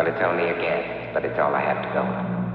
Well, it's only a guess, but it's all I have to go on.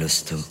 Lust, du.